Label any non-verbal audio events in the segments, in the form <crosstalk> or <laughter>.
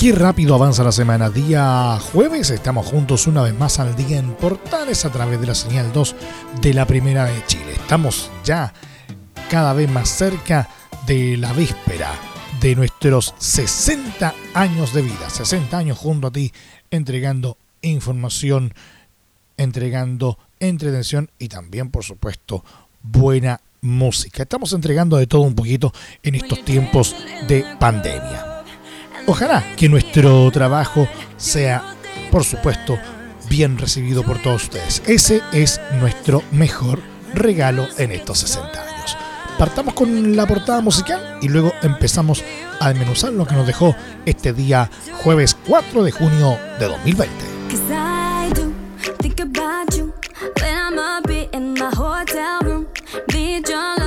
Qué rápido avanza la semana. Día jueves estamos juntos una vez más al día en Portales a través de la señal 2 de la Primera de Chile. Estamos ya cada vez más cerca de la víspera de nuestros 60 años de vida. 60 años junto a ti entregando información, entregando entretención y también, por supuesto, buena música. Estamos entregando de todo un poquito en estos tiempos de pandemia. Ojalá que nuestro trabajo sea, por supuesto, bien recibido por todos ustedes. Ese es nuestro mejor regalo en estos 60 años. Partamos con la portada musical y luego empezamos a desmenuzar lo que nos dejó este día jueves 4 de junio de 2020. is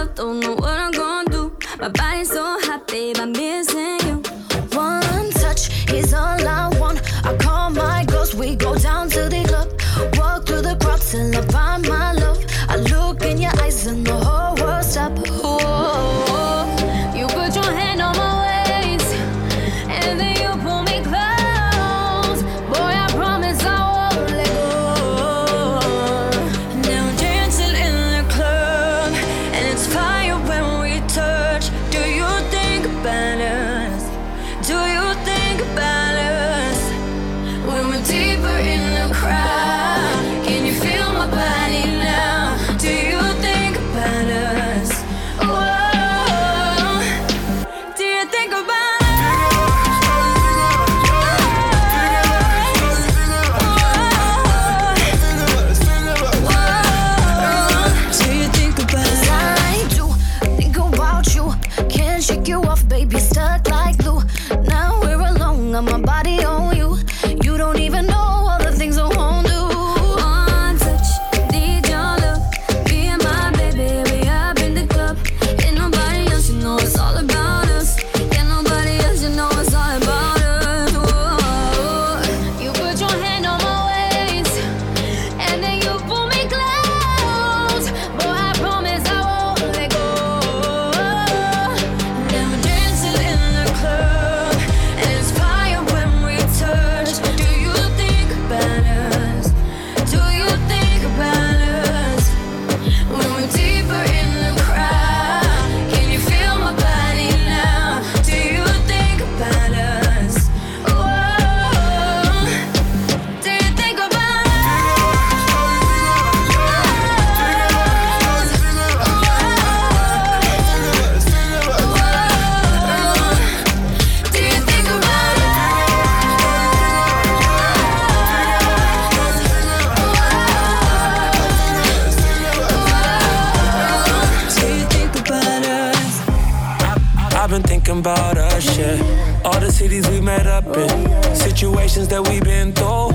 cities we met up in, situations that we've been through.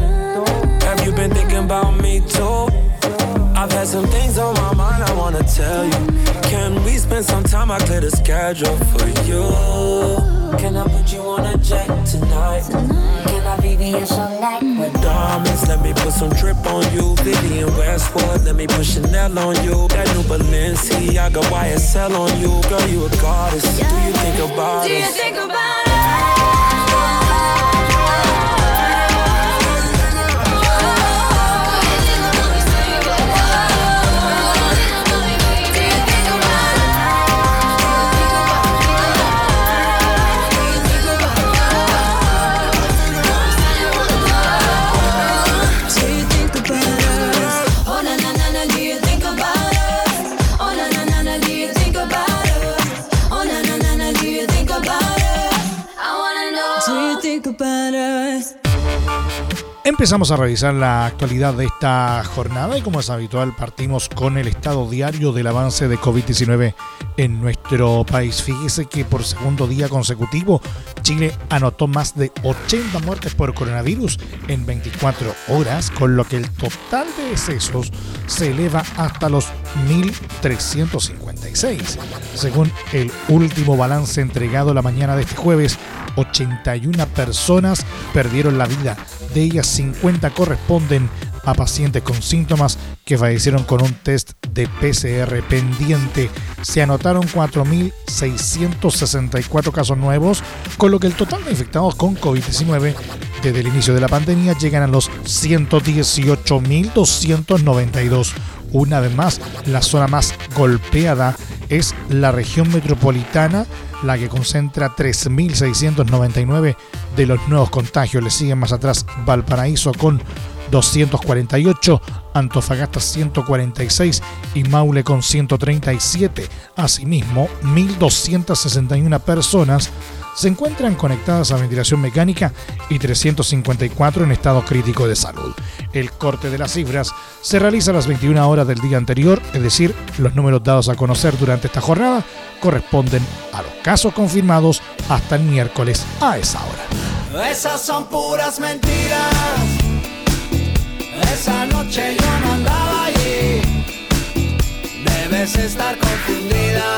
Have you been thinking about me too? I've had some things on my mind I wanna tell you. Can we spend some time? I clear the schedule for you. Can I put you on a jet tonight? Can I VVS all night? With diamonds, let me put some drip on you. Vivian Westwood, let me put Chanel on you. That new Balenciaga YSL on you. Girl, you a goddess. Do you think about Do you think about Do Empezamos a revisar la actualidad de esta jornada y como es habitual partimos con el estado diario del avance de COVID-19 en nuestro país. Fíjese que por segundo día consecutivo Chile anotó más de 80 muertes por coronavirus en 24 horas, con lo que el total de decesos se eleva hasta los 1.356. Según el último balance entregado la mañana de este jueves, 81 personas perdieron la vida. De ellas 50 corresponden a pacientes con síntomas que fallecieron con un test de PCR pendiente. Se anotaron 4.664 casos nuevos, con lo que el total de infectados con COVID-19 desde el inicio de la pandemia llegan a los 118.292. Una vez más, la zona más golpeada es la región metropolitana la que concentra 3.699 de los nuevos contagios. Le siguen más atrás Valparaíso con 248, Antofagasta 146 y Maule con 137. Asimismo, 1.261 personas se encuentran conectadas a ventilación mecánica y 354 en estado crítico de salud. El corte de las cifras se realiza a las 21 horas del día anterior, es decir, los números dados a conocer durante esta jornada corresponden a los casos confirmados hasta el miércoles a esa hora. Esas son puras mentiras. Esa noche yo no andaba allí. Debes estar confundida.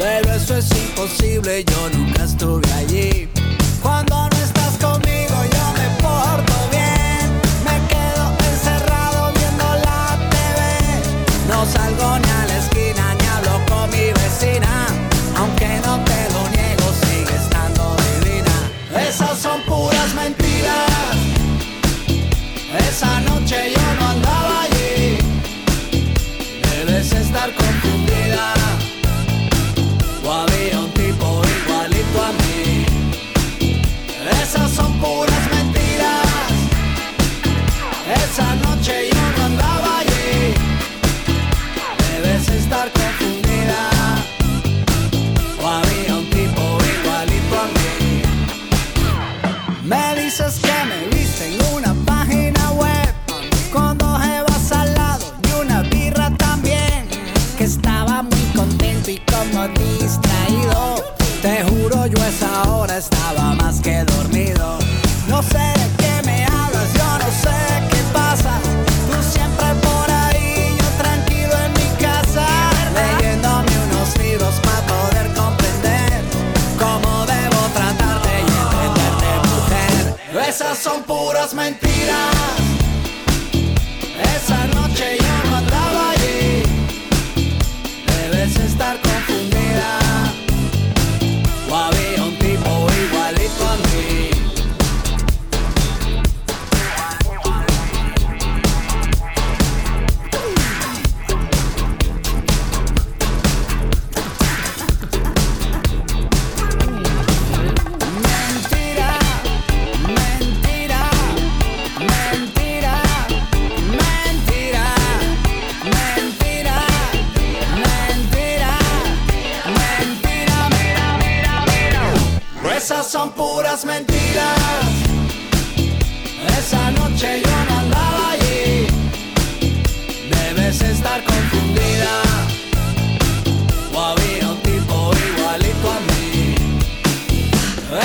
Pero eso es imposible, yo nunca estuve allí. Cuando no estás conmigo, yo me porto bien. Me quedo encerrado viendo la TV. No salgo ni a la esquina ni hablo con mi vecina. Aunque no te lo niego, sigue estando divina. Esas son puras mentiras. Esa noche yo no andaba allí. Debes estar confundida. Había un tipo igualito.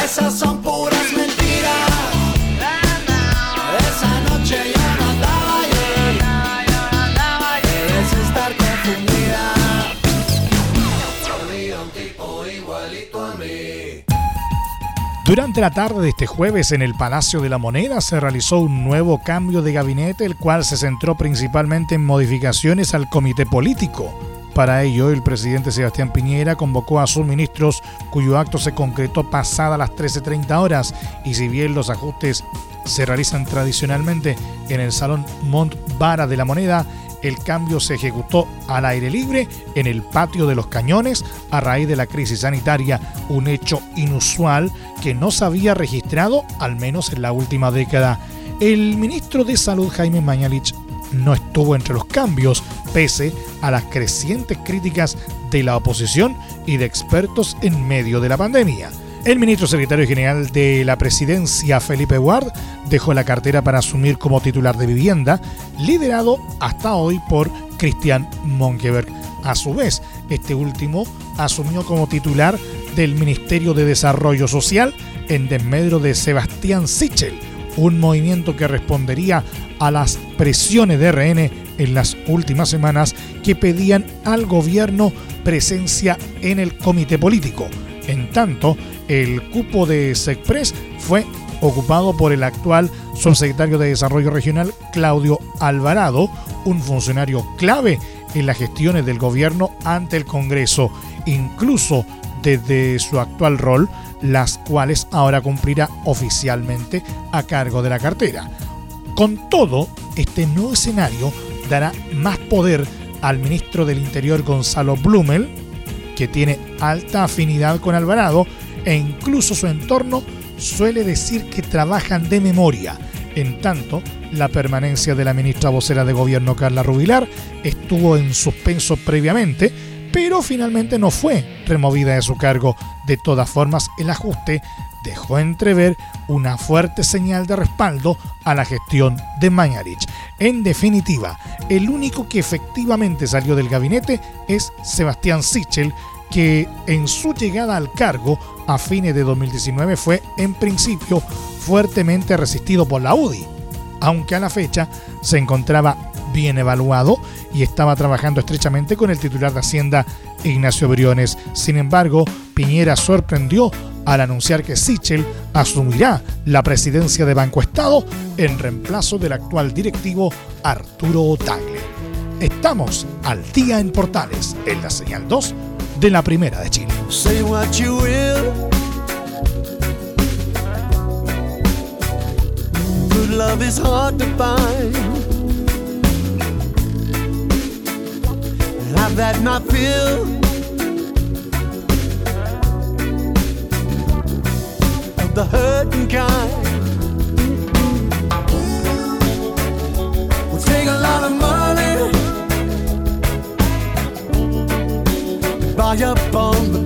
Esas son puras mentiras. Durante la tarde de este jueves en el Palacio de la Moneda se realizó un nuevo cambio de gabinete, el cual se centró principalmente en modificaciones al comité político. Para ello, el presidente Sebastián Piñera convocó a sus ministros, cuyo acto se concretó pasada las 13.30 horas, y si bien los ajustes se realizan tradicionalmente en el Salón Montvara de la Moneda, el cambio se ejecutó al aire libre en el patio de los cañones a raíz de la crisis sanitaria, un hecho inusual que no se había registrado al menos en la última década. El ministro de Salud Jaime Mañalich no estuvo entre los cambios, pese a las crecientes críticas de la oposición y de expertos en medio de la pandemia. El ministro secretario general de la presidencia, Felipe Ward, dejó la cartera para asumir como titular de vivienda, liderado hasta hoy por Cristian Monkeberg. A su vez, este último asumió como titular del Ministerio de Desarrollo Social en desmedro de Sebastián Sichel, un movimiento que respondería a las presiones de RN en las últimas semanas que pedían al gobierno presencia en el comité político. En tanto, el cupo de SECPRES fue ocupado por el actual subsecretario de Desarrollo Regional Claudio Alvarado, un funcionario clave en las gestiones del gobierno ante el Congreso, incluso desde su actual rol, las cuales ahora cumplirá oficialmente a cargo de la cartera. Con todo, este nuevo escenario dará más poder al ministro del Interior Gonzalo Blumel, que tiene alta afinidad con Alvarado, e incluso su entorno suele decir que trabajan de memoria. En tanto, la permanencia de la ministra vocera de gobierno Carla Rubilar estuvo en suspenso previamente, pero finalmente no fue removida de su cargo. De todas formas, el ajuste dejó entrever una fuerte señal de respaldo a la gestión de Mañarich. En definitiva, el único que efectivamente salió del gabinete es Sebastián Sichel, que en su llegada al cargo a fines de 2019 fue en principio fuertemente resistido por la UDI, aunque a la fecha se encontraba bien evaluado y estaba trabajando estrechamente con el titular de Hacienda Ignacio Briones. Sin embargo, Piñera sorprendió al anunciar que Sichel asumirá la presidencia de Banco Estado en reemplazo del actual directivo Arturo Tagle. Estamos al día en Portales, en la señal 2 de la Primera de Chile. Say what you will. Love is hard to find. Have that not feel. Of the hurting kind. Will take a lot of money. buy up on the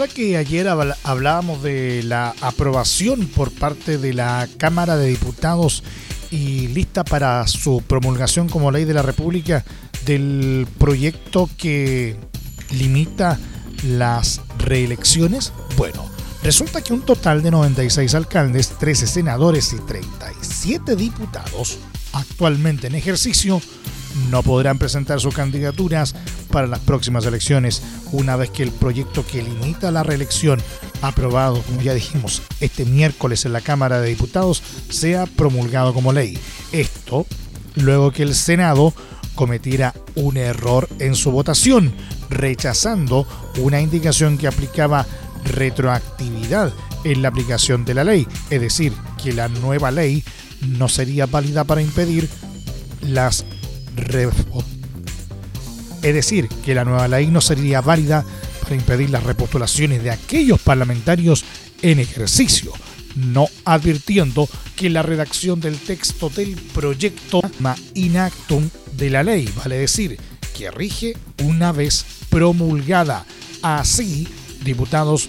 Recuerda que ayer hablábamos de la aprobación por parte de la Cámara de Diputados y lista para su promulgación como ley de la República del proyecto que limita las reelecciones? Bueno, resulta que un total de 96 alcaldes, 13 senadores y 37 diputados actualmente en ejercicio no podrán presentar sus candidaturas para las próximas elecciones una vez que el proyecto que limita la reelección aprobado, como ya dijimos, este miércoles en la Cámara de Diputados sea promulgado como ley. Esto luego que el Senado cometiera un error en su votación, rechazando una indicación que aplicaba retroactividad en la aplicación de la ley, es decir, que la nueva ley no sería válida para impedir las es decir, que la nueva ley no sería válida para impedir las repostulaciones de aquellos parlamentarios en ejercicio, no advirtiendo que la redacción del texto del proyecto inactum de la ley, vale decir, que rige una vez promulgada. Así, diputados,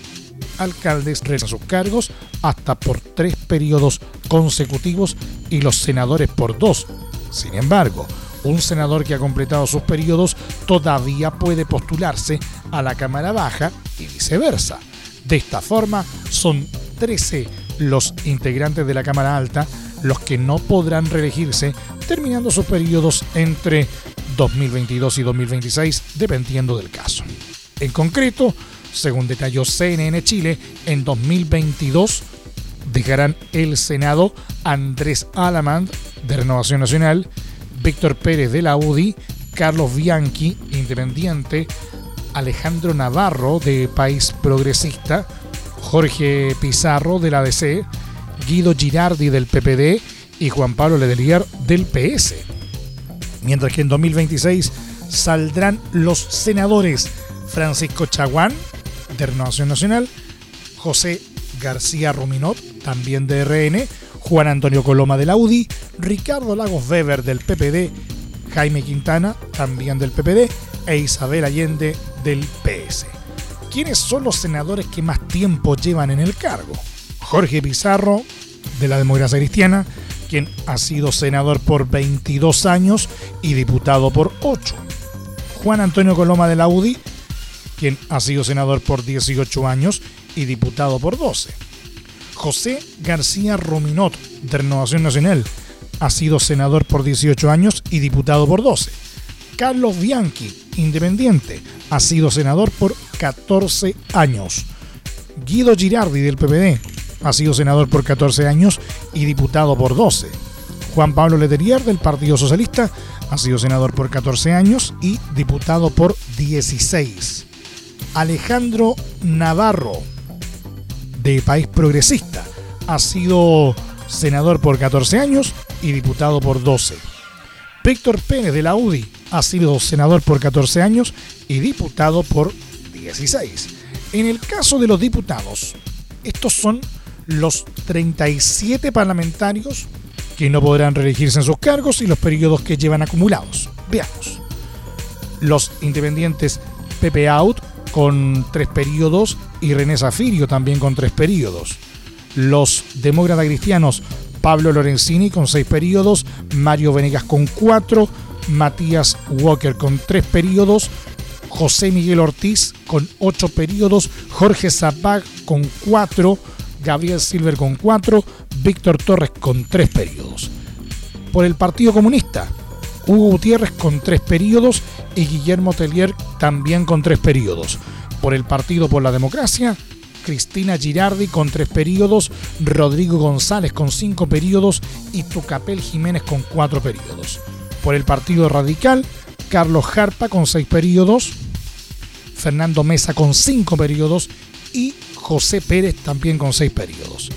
alcaldes rezan sus cargos hasta por tres periodos consecutivos y los senadores por dos. Sin embargo, un senador que ha completado sus periodos todavía puede postularse a la Cámara Baja y viceversa. De esta forma, son 13 los integrantes de la Cámara Alta los que no podrán reelegirse terminando sus periodos entre 2022 y 2026, dependiendo del caso. En concreto, según detalló CNN Chile, en 2022 dejarán el Senado Andrés Alamand de Renovación Nacional, Víctor Pérez de la UDI, Carlos Bianchi, Independiente, Alejandro Navarro de País Progresista, Jorge Pizarro de la DC, Guido Girardi del PPD y Juan Pablo Ledelier del PS. Mientras que en 2026 saldrán los senadores Francisco Chaguán de Renovación Nacional, José García Ruminot, también de RN, Juan Antonio Coloma de la Ricardo Lagos Weber del PPD, Jaime Quintana, también del PPD, e Isabel Allende del PS. ¿Quiénes son los senadores que más tiempo llevan en el cargo? Jorge Pizarro, de la Democracia Cristiana, quien ha sido senador por 22 años y diputado por 8. Juan Antonio Coloma de la quien ha sido senador por 18 años y diputado por 12. José García Rominot, de Renovación Nacional, ha sido senador por 18 años y diputado por 12. Carlos Bianchi, independiente, ha sido senador por 14 años. Guido Girardi del PPD ha sido senador por 14 años y diputado por 12. Juan Pablo Leterier del Partido Socialista ha sido senador por 14 años y diputado por 16. Alejandro Navarro de País Progresista ha sido senador por 14 años y diputado por 12. Víctor Pérez de la UDI ha sido senador por 14 años y diputado por 16. En el caso de los diputados, estos son los 37 parlamentarios que no podrán reelegirse en sus cargos y los periodos que llevan acumulados. Veamos. Los independientes Pepe Out con tres periodos y René Zafirio también con tres periodos. Los demócratas cristianos Pablo Lorenzini con seis periodos, Mario Venegas con cuatro, Matías Walker con tres periodos, José Miguel Ortiz con ocho periodos, Jorge Zapag con cuatro, Gabriel Silver con cuatro, Víctor Torres con tres periodos. Por el Partido Comunista, Hugo Gutiérrez con tres periodos y Guillermo Tellier también con tres periodos. Por el Partido por la Democracia, Cristina Girardi con tres periodos, Rodrigo González con cinco periodos y Tucapel Jiménez con cuatro periodos. Por el Partido Radical, Carlos Jarpa con seis periodos, Fernando Mesa con cinco periodos y José Pérez también con seis periodos.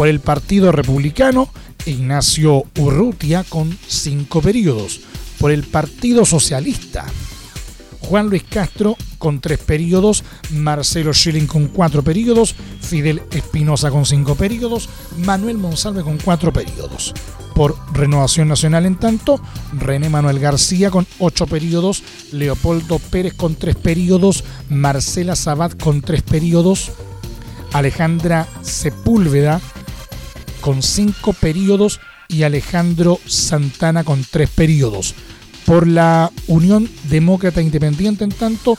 Por el Partido Republicano, Ignacio Urrutia con cinco periodos. Por el Partido Socialista, Juan Luis Castro con tres periodos, Marcelo Schilling con cuatro periodos, Fidel Espinosa con cinco periodos, Manuel Monsalve con cuatro periodos. Por Renovación Nacional, en tanto, René Manuel García con ocho periodos, Leopoldo Pérez con tres periodos, Marcela Sabat con tres periodos, Alejandra Sepúlveda con cinco periodos y Alejandro Santana con tres periodos. Por la Unión Demócrata Independiente, en tanto,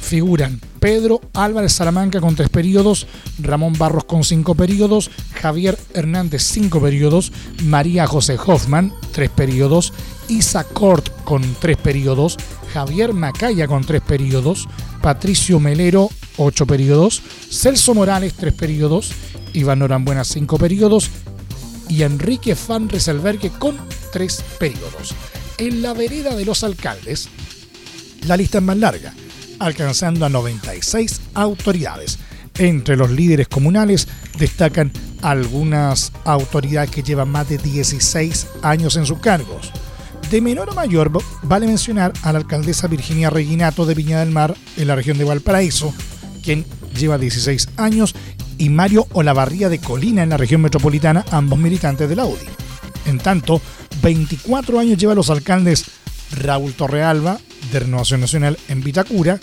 figuran Pedro Álvarez Salamanca con tres periodos, Ramón Barros con cinco periodos, Javier Hernández cinco periodos, María José Hoffman tres periodos, Isa Cort con tres periodos, Javier Macaya con tres periodos, Patricio Melero ocho periodos, Celso Morales tres periodos, Iván Norambuena cinco periodos y Enrique Van Reselbergue con tres periodos. En la vereda de los alcaldes, la lista es más larga alcanzando a 96 autoridades. Entre los líderes comunales destacan algunas autoridades que llevan más de 16 años en sus cargos. De menor a mayor, vale mencionar a la alcaldesa Virginia Reginato de Viña del Mar, en la región de Valparaíso, quien lleva 16 años, y Mario Olavarría de Colina, en la región metropolitana, ambos militantes de la UDI. En tanto, 24 años lleva los alcaldes Raúl Torrealba, de Renovación Nacional en Vitacura,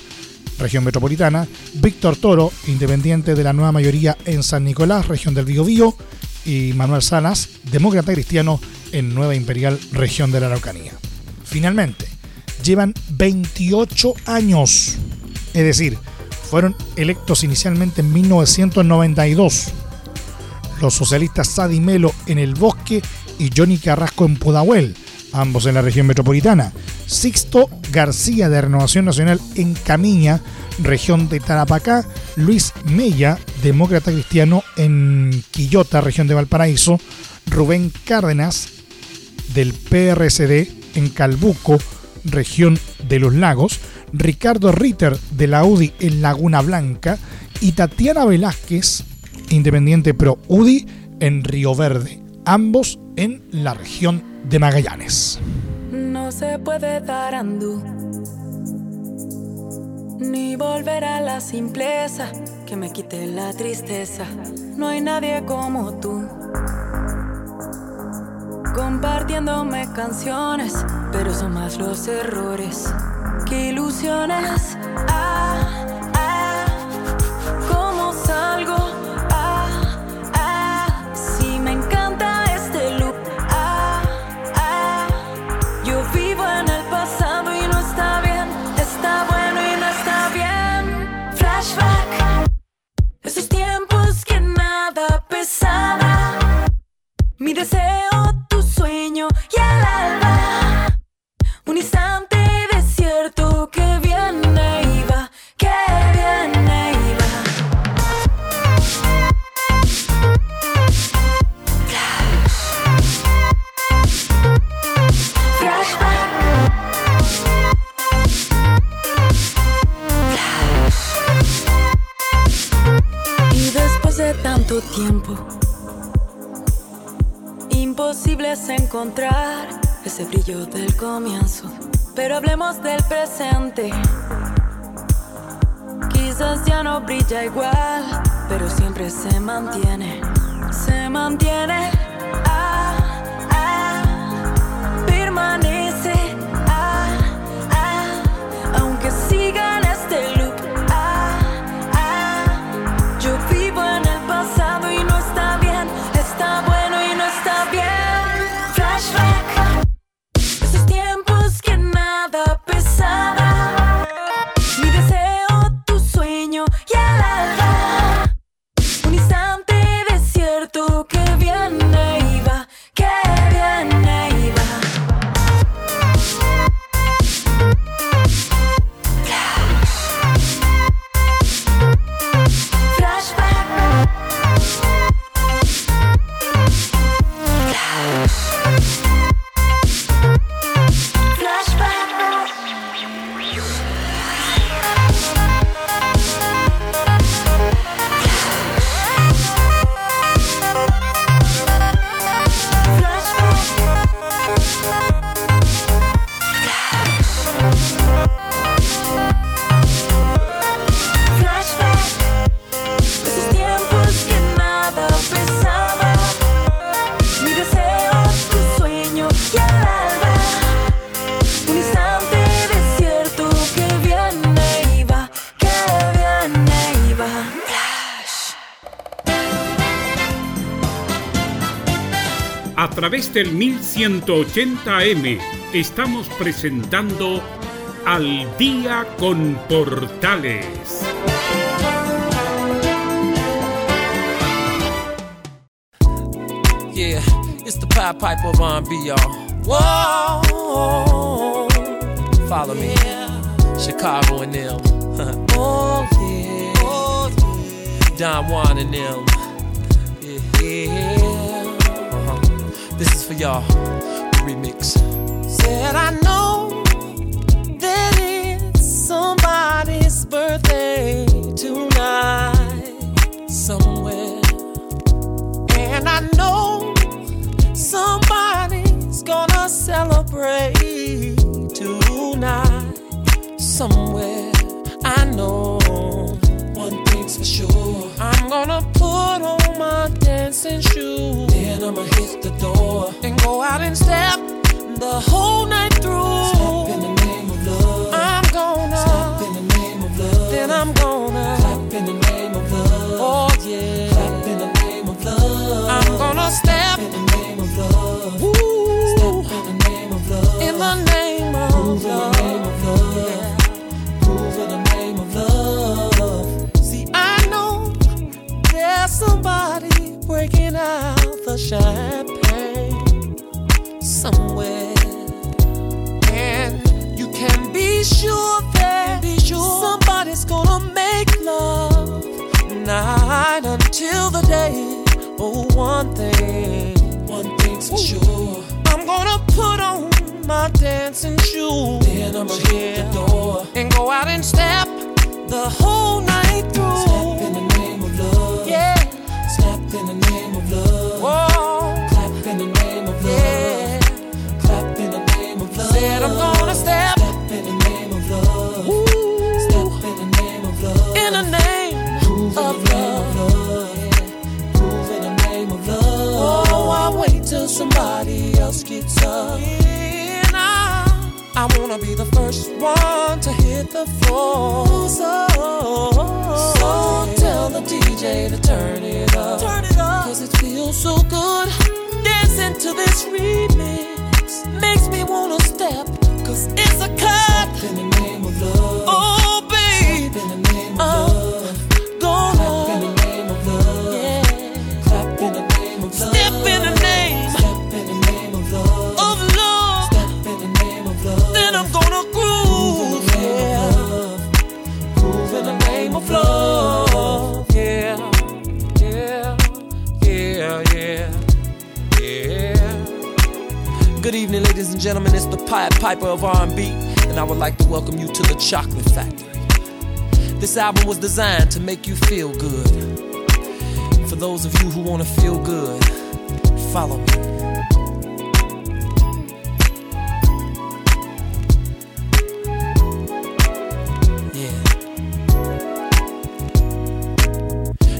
región metropolitana, Víctor Toro, independiente de la nueva mayoría en San Nicolás, región del Biobío, y Manuel Salas, demócrata cristiano en Nueva Imperial, región de la Araucanía. Finalmente, llevan 28 años, es decir, fueron electos inicialmente en 1992. Los socialistas Sadi Melo en El Bosque y Johnny Carrasco en Pudahuel, ambos en la región metropolitana. Sixto García de Renovación Nacional en Camiña, región de Tarapacá. Luis Mella, demócrata cristiano en Quillota, región de Valparaíso. Rubén Cárdenas, del PRSD en Calbuco, región de los lagos. Ricardo Ritter, de la UDI en Laguna Blanca. Y Tatiana Velázquez, independiente pro UDI en Río Verde, ambos en la región de Magallanes. No se puede dar andú, ni volver a la simpleza que me quite la tristeza. No hay nadie como tú. Compartiéndome canciones, pero son más los errores que ilusiones. pero siempre se mantiene, se mantiene. través del 1180M estamos presentando Al Día con Portales. Yeah, it's the Pied Piper of R&B. Whoa, follow me. Yeah. Chicago and them. <laughs> oh, y'all. Remix. Said I know that it's somebody's birthday tonight somewhere. And I know somebody's gonna celebrate tonight somewhere. I know one thing's for sure. I'm gonna put on my dancing shoes. I'ma hit the door and go out and step the whole night. one thing. One thing's for sure. I'm gonna put on my dancing shoes. Then I'ma yeah. hit the door and go out and step the whole night through. till somebody else gets up. I wanna be the first one to hit the floor. So, so tell the DJ to turn it up. Turn it up. Cause it feels so good. Dancing to this remix makes me wanna step. Cause it's a cut. In the name of love. Oh, Pied Piper of R&B, and I would like to welcome you to the Chocolate Factory. This album was designed to make you feel good. For those of you who want to feel good, follow me.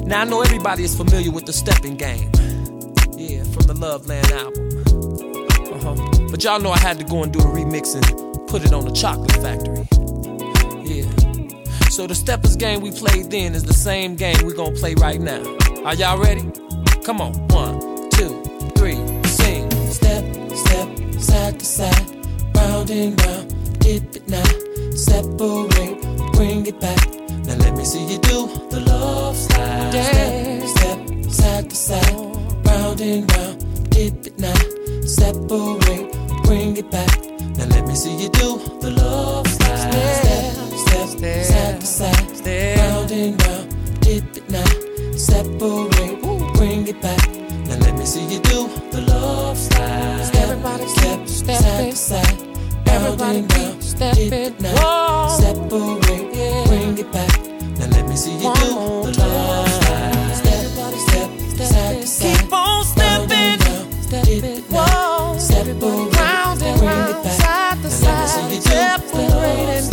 Now I know everybody is familiar with the stepping game. Yeah, from the Love Land album. But y'all know I had to go and do a remix and put it on the Chocolate Factory. Yeah. So the steppers game we played then is the same game we're gonna play right now. Are y'all ready? Come on, one, two, three, sing. Step, step, side to side, round and round, dip it now, separate, bring it back. Now let me see you do the love slide. Step, step, side to side, round and round, dip it now, separate, bring it back. Now let me see you do the love slide. Step, step, side to side, round and round, dip it now, separate, bring it back. Now let me see you do the love slide. Everybody step, step, side to side, round and round, step it now, separate, bring it back. Now let me see you do the love slide. Step, step, side to side, keep on stepping, step it Depth is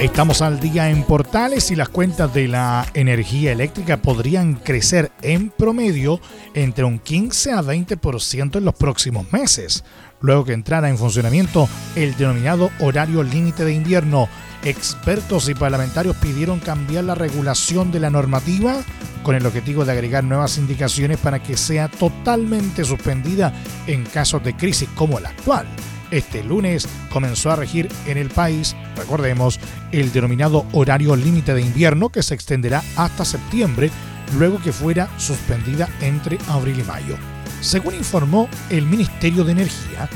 Estamos al día en Portales y las cuentas de la energía eléctrica podrían crecer en promedio entre un 15 a 20% en los próximos meses, luego que entrara en funcionamiento el denominado horario límite de invierno. Expertos y parlamentarios pidieron cambiar la regulación de la normativa con el objetivo de agregar nuevas indicaciones para que sea totalmente suspendida en casos de crisis como el actual. Este lunes comenzó a regir en el país, recordemos, el denominado horario límite de invierno que se extenderá hasta septiembre, luego que fuera suspendida entre abril y mayo. Según informó el Ministerio de Energía,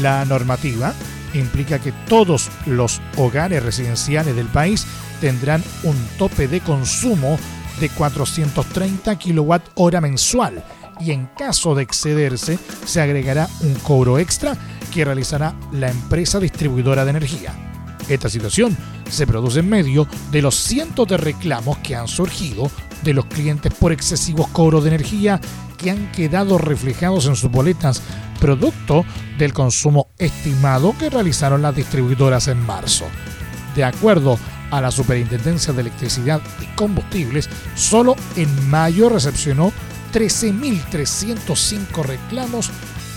la normativa implica que todos los hogares residenciales del país tendrán un tope de consumo de 430 kWh mensual y en caso de excederse se agregará un cobro extra que realizará la empresa distribuidora de energía. Esta situación se produce en medio de los cientos de reclamos que han surgido de los clientes por excesivos cobros de energía que han quedado reflejados en sus boletas producto del consumo estimado que realizaron las distribuidoras en marzo. De acuerdo a la Superintendencia de Electricidad y Combustibles, solo en mayo recepcionó 13.305 reclamos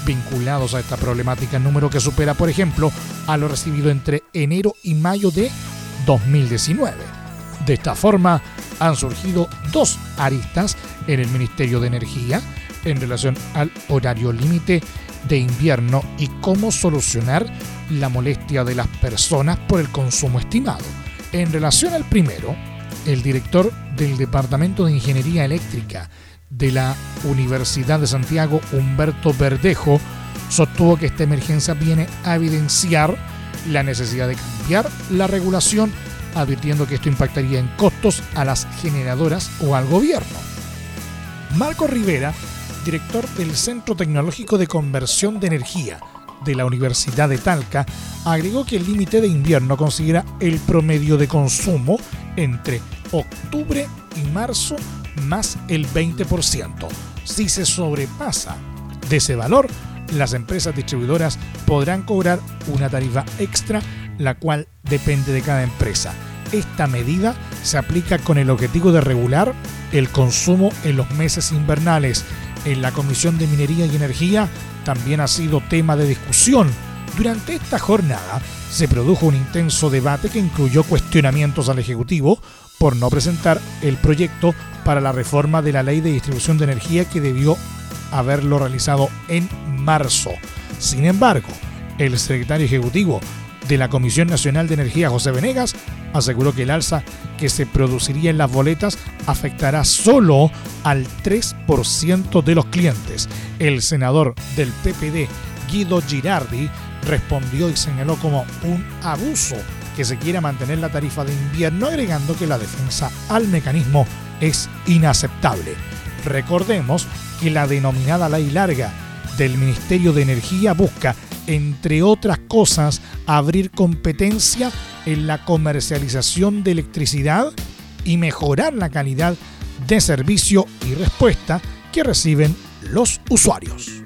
vinculados a esta problemática, número que supera, por ejemplo, a lo recibido entre enero y mayo de 2019. De esta forma, han surgido dos aristas en el Ministerio de Energía en relación al horario límite de invierno y cómo solucionar la molestia de las personas por el consumo estimado. En relación al primero, el director del Departamento de Ingeniería Eléctrica de la Universidad de Santiago, Humberto Verdejo, sostuvo que esta emergencia viene a evidenciar la necesidad de cambiar la regulación, advirtiendo que esto impactaría en costos a las generadoras o al gobierno. Marco Rivera, director del Centro Tecnológico de Conversión de Energía de la Universidad de Talca, agregó que el límite de invierno considera el promedio de consumo entre octubre y marzo más el 20%. Si se sobrepasa de ese valor, las empresas distribuidoras podrán cobrar una tarifa extra, la cual depende de cada empresa. Esta medida se aplica con el objetivo de regular el consumo en los meses invernales. En la Comisión de Minería y Energía también ha sido tema de discusión. Durante esta jornada se produjo un intenso debate que incluyó cuestionamientos al Ejecutivo por no presentar el proyecto para la reforma de la ley de distribución de energía que debió haberlo realizado en marzo. Sin embargo, el secretario ejecutivo de la Comisión Nacional de Energía, José Venegas, aseguró que el alza que se produciría en las boletas afectará solo al 3% de los clientes. El senador del PPD, Guido Girardi, respondió y señaló como un abuso que se quiera mantener la tarifa de invierno, agregando que la defensa al mecanismo es inaceptable. Recordemos que la denominada ley larga del Ministerio de Energía busca, entre otras cosas, abrir competencia en la comercialización de electricidad y mejorar la calidad de servicio y respuesta que reciben los usuarios.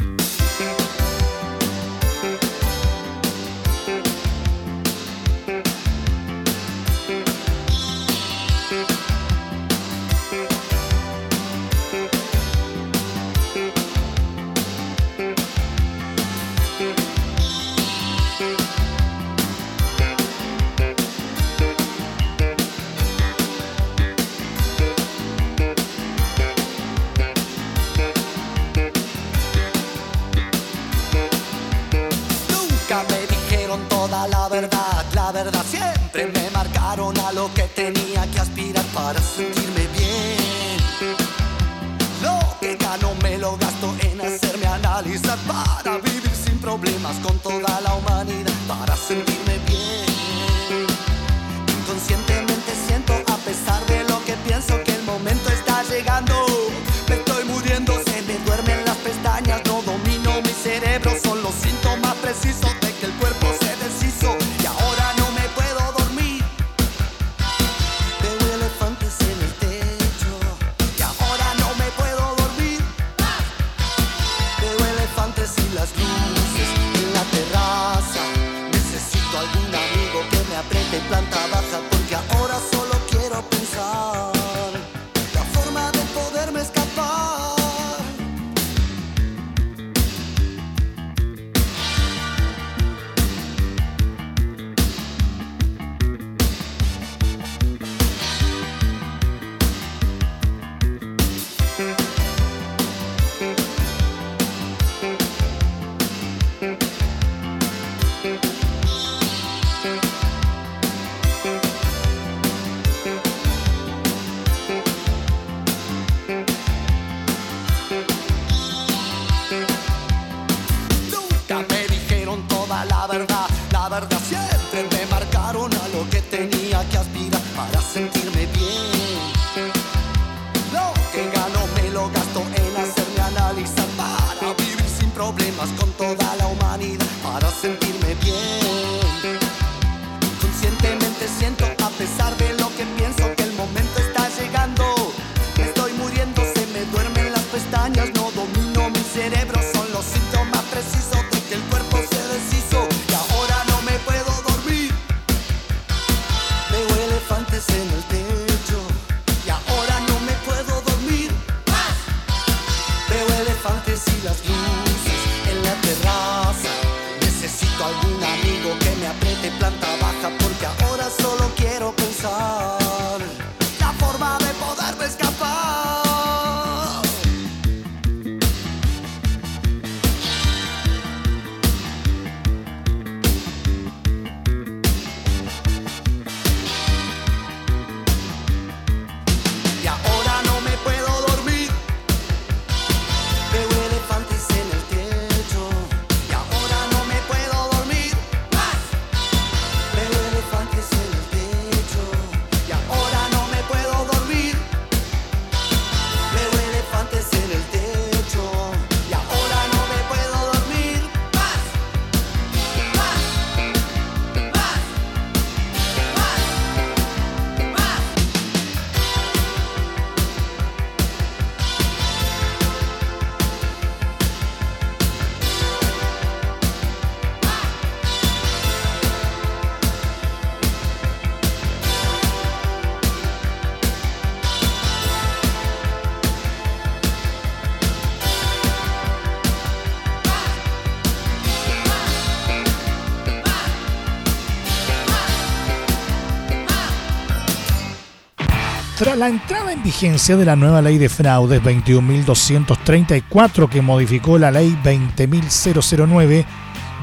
La entrada en vigencia de la nueva ley de fraudes 21.234 que modificó la ley 20.009,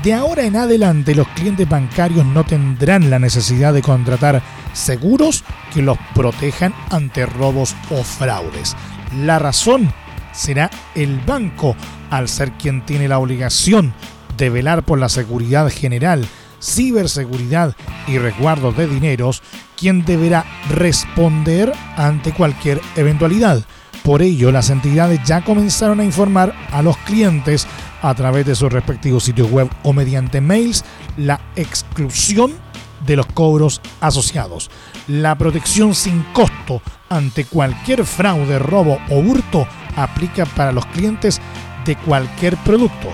de ahora en adelante los clientes bancarios no tendrán la necesidad de contratar seguros que los protejan ante robos o fraudes. La razón será el banco, al ser quien tiene la obligación de velar por la seguridad general, ciberseguridad y resguardo de dineros, quien deberá responder ante cualquier eventualidad. Por ello, las entidades ya comenzaron a informar a los clientes a través de sus respectivos sitios web o mediante mails la exclusión de los cobros asociados. La protección sin costo ante cualquier fraude, robo o hurto aplica para los clientes de cualquier producto,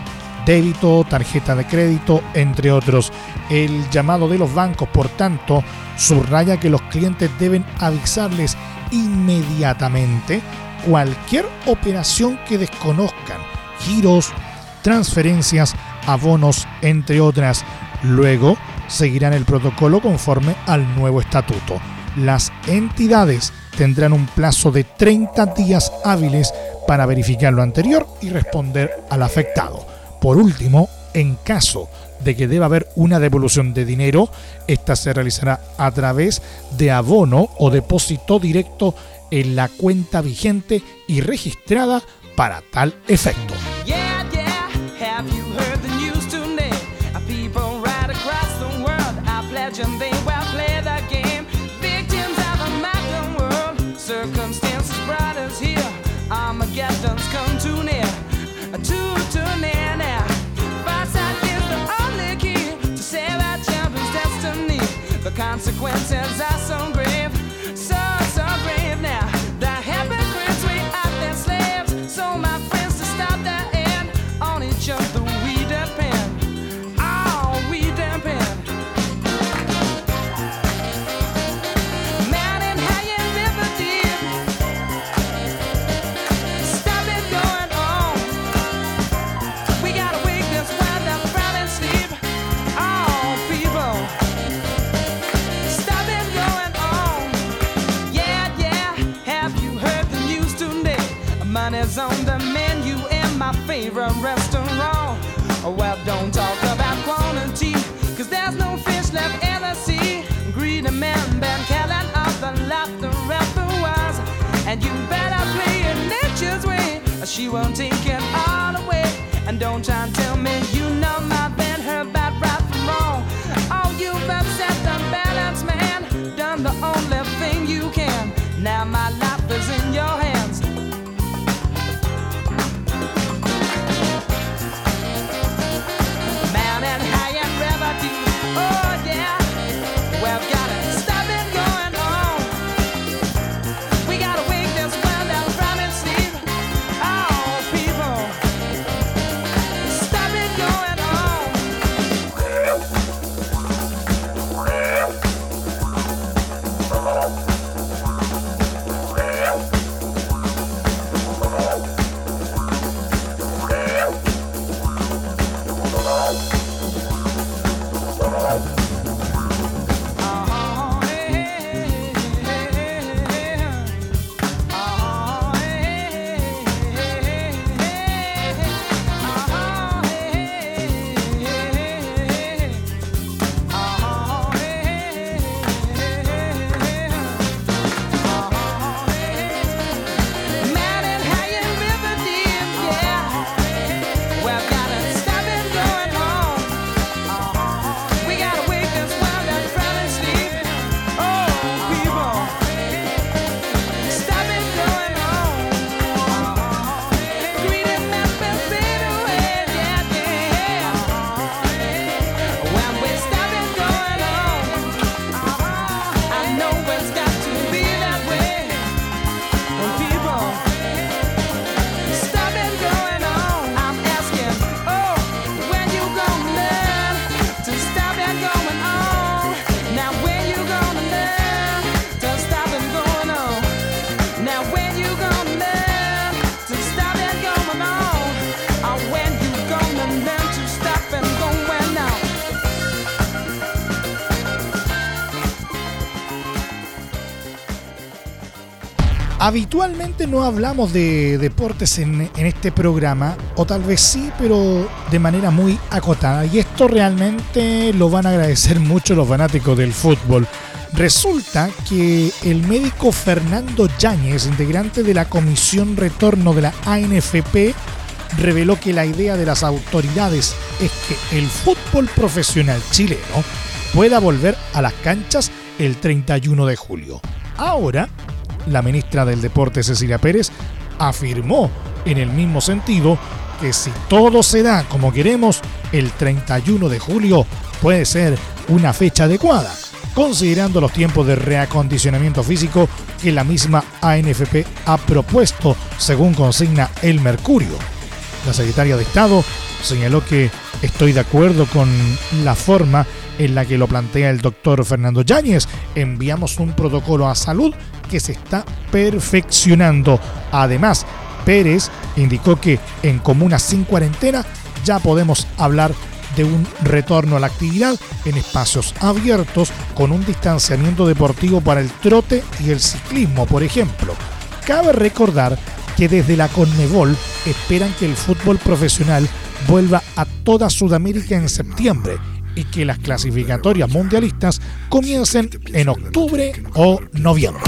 débito, tarjeta de crédito, entre otros. El llamado de los bancos, por tanto, subraya que los clientes deben avisarles inmediatamente cualquier operación que desconozcan, giros, transferencias, abonos, entre otras. Luego seguirán el protocolo conforme al nuevo estatuto. Las entidades tendrán un plazo de 30 días hábiles para verificar lo anterior y responder al afectado. Por último, en caso de que deba haber una devolución de dinero, esta se realizará a través de abono o depósito directo en la cuenta vigente y registrada para tal efecto. She won't take it all away. And don't try and Habitualmente no hablamos de deportes en, este programa, o tal vez sí, pero de manera muy acotada. Y esto realmente lo van a agradecer <laughs> mucho los fanáticos del fútbol. Resulta que el médico Fernando Yáñez, integrante de la Comisión Retorno de la ANFP, reveló que la idea de las autoridades es que el fútbol profesional chileno pueda volver a las canchas el 31 de julio. Ahora, la ministra del Deporte Cecilia Pérez afirmó en el mismo sentido que si todo se da como queremos, el 31 de julio puede ser una fecha adecuada, considerando los tiempos de reacondicionamiento físico que la misma ANFP ha propuesto, según consigna el Mercurio. La secretaria de Estado señaló que estoy de acuerdo con la forma en la que lo plantea el doctor Fernando Yáñez. Enviamos un protocolo a salud que se está perfeccionando. Además, Pérez indicó que en comunas sin cuarentena ya podemos hablar de un retorno a la actividad en espacios abiertos con un distanciamiento deportivo para el trote y el ciclismo, por ejemplo. Cabe recordar que desde la Conmebol esperan que el fútbol profesional vuelva a toda Sudamérica en septiembre y que las clasificatorias mundialistas comiencen en octubre o noviembre.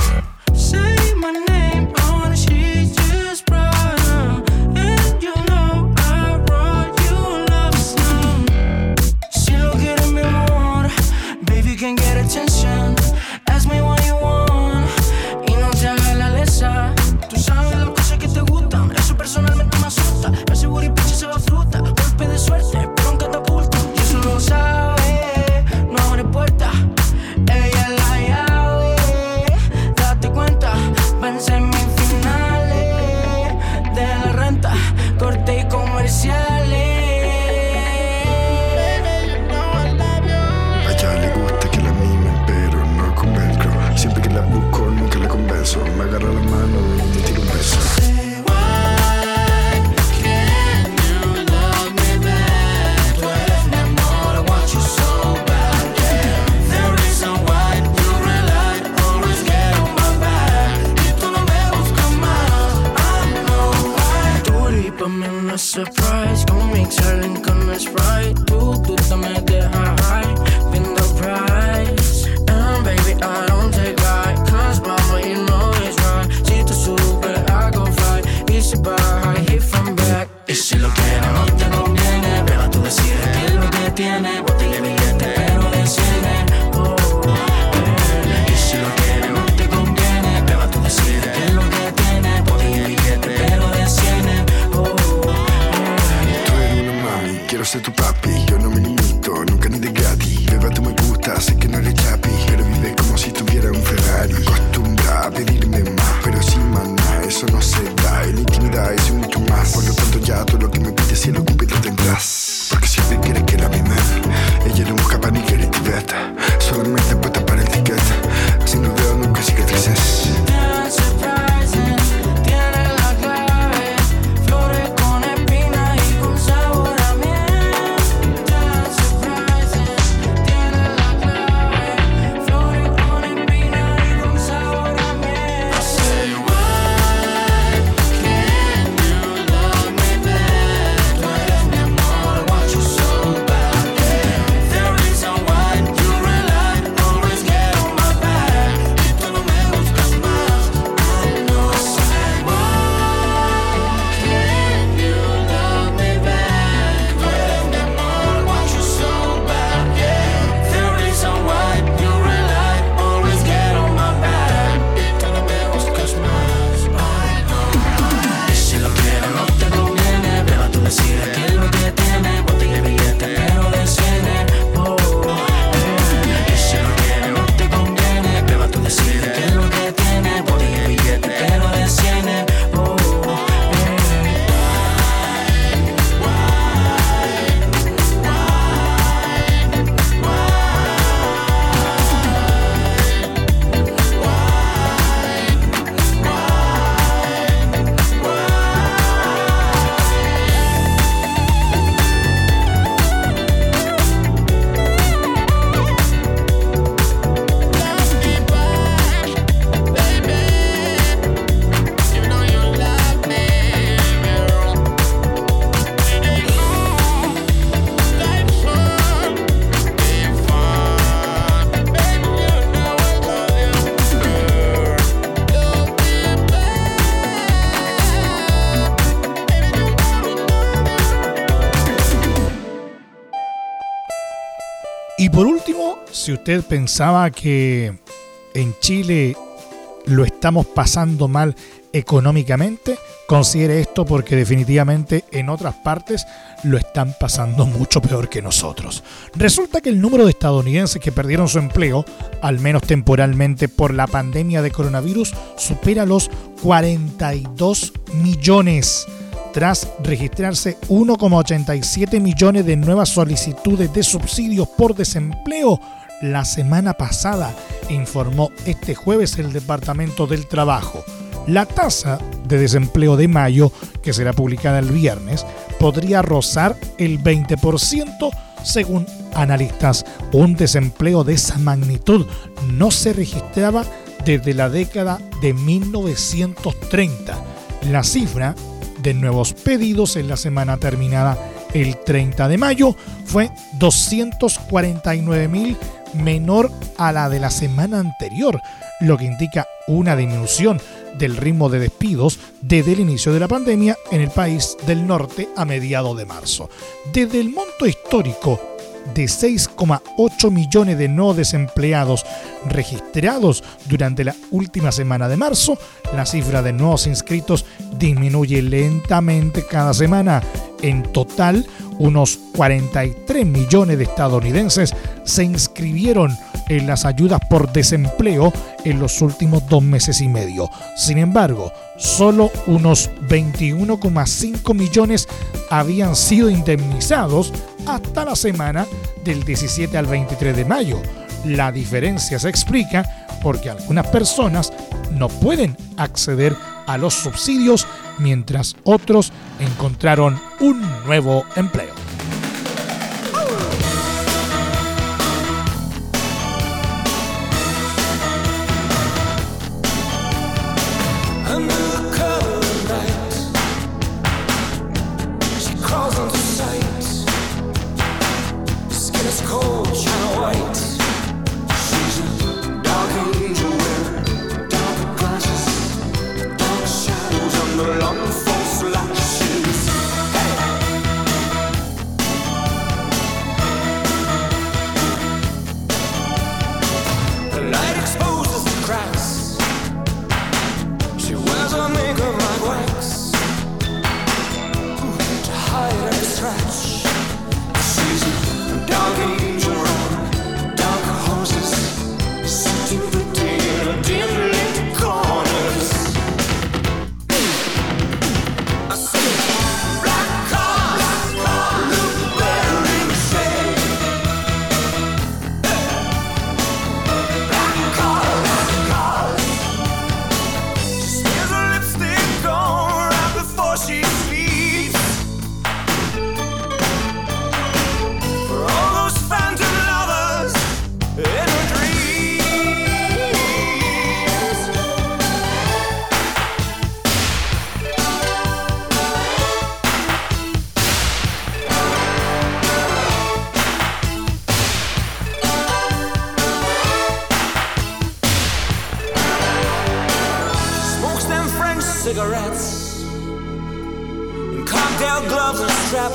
Si usted pensaba que en Chile lo estamos pasando mal económicamente, considere esto porque definitivamente en otras partes lo están pasando mucho peor que nosotros. Resulta que el número de estadounidenses que perdieron su empleo, al menos temporalmente por la pandemia de coronavirus, supera los 42 millones tras registrarse 1,87 millones de nuevas solicitudes de subsidios por desempleo la semana pasada, informó este jueves el Departamento del Trabajo. La tasa de desempleo de mayo, que será publicada el viernes, podría rozar el 20% según analistas. Un desempleo de esa magnitud no se registraba desde la década de 1930. La cifra de nuevos pedidos en la semana terminada el 30 de mayo fue 249 mil menor a la de la semana anterior, lo que indica una disminución del ritmo de despidos desde el inicio de la pandemia en el país del norte a mediados de marzo. Desde el monto histórico de 6,8 millones de no desempleados registrados durante la última semana de marzo, la cifra de nuevos inscritos disminuye lentamente cada semana. En total, unos 43 millones de estadounidenses se inscribieron en las ayudas por desempleo en los últimos dos meses y medio. Sin embargo, solo unos 21,5 millones habían sido indemnizados hasta la semana del 17 al 23 de mayo. La diferencia se explica porque algunas personas no pueden acceder a los subsidios mientras otros encontraron un nuevo empleo.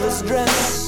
This dress.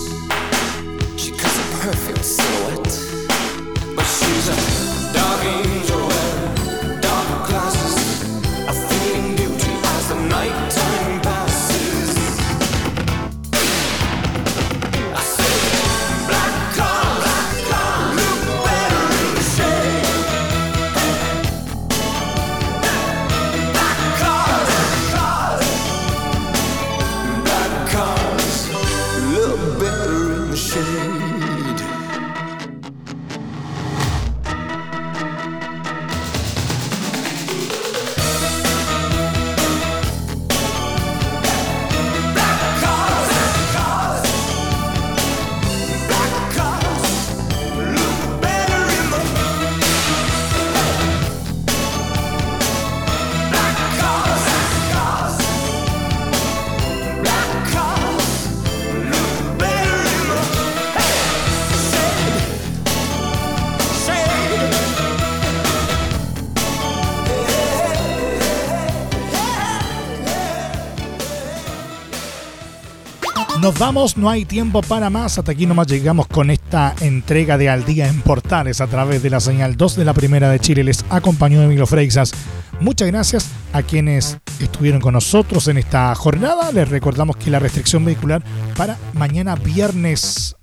Nos vamos, no hay tiempo para más. Hasta aquí nomás llegamos con esta entrega de Al Día en Portales a través de la señal 2 de la Primera de Chile. Les acompañó Emilio Freixas. Muchas gracias a quienes estuvieron con nosotros en esta jornada. Les recordamos que la restricción vehicular para mañana viernes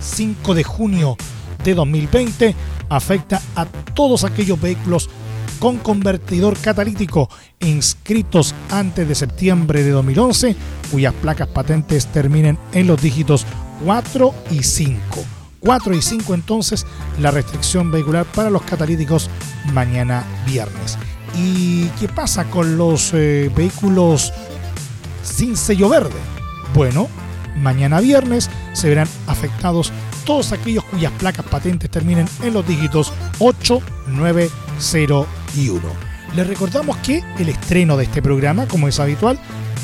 5 de junio de 2020 afecta a todos aquellos vehículos con convertidor catalítico inscritos antes de septiembre de 2011 cuyas placas patentes terminen en los dígitos 4 y 5. 4 y 5 entonces la restricción vehicular para los catalíticos mañana viernes. ¿Y qué pasa con los eh, vehículos sin sello verde? Bueno, mañana viernes se verán afectados todos aquellos cuyas placas patentes terminen en los dígitos 8, 9, 0 y 1. Les recordamos que el estreno de este programa, como es habitual,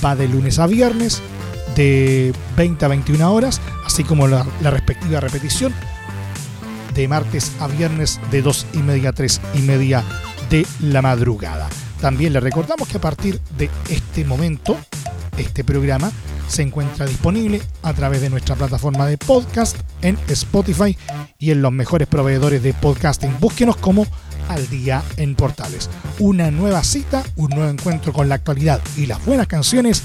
va de lunes a viernes de 20 a 21 horas, así como la, la respectiva repetición de martes a viernes de 2 y media a 3 y media de la madrugada. También les recordamos que a partir de este momento, este programa se encuentra disponible a través de nuestra plataforma de podcast en Spotify y en los mejores proveedores de podcasting. Búsquenos como al día en Portales. Una nueva cita, un nuevo encuentro con la actualidad y las buenas canciones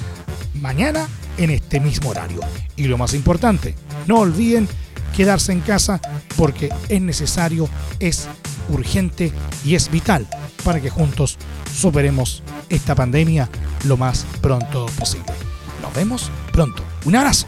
mañana en este mismo horario. Y lo más importante, no olviden quedarse en casa porque es necesario, es urgente y es vital para que juntos superemos esta pandemia lo más pronto posible. Nos vemos pronto. Un abrazo.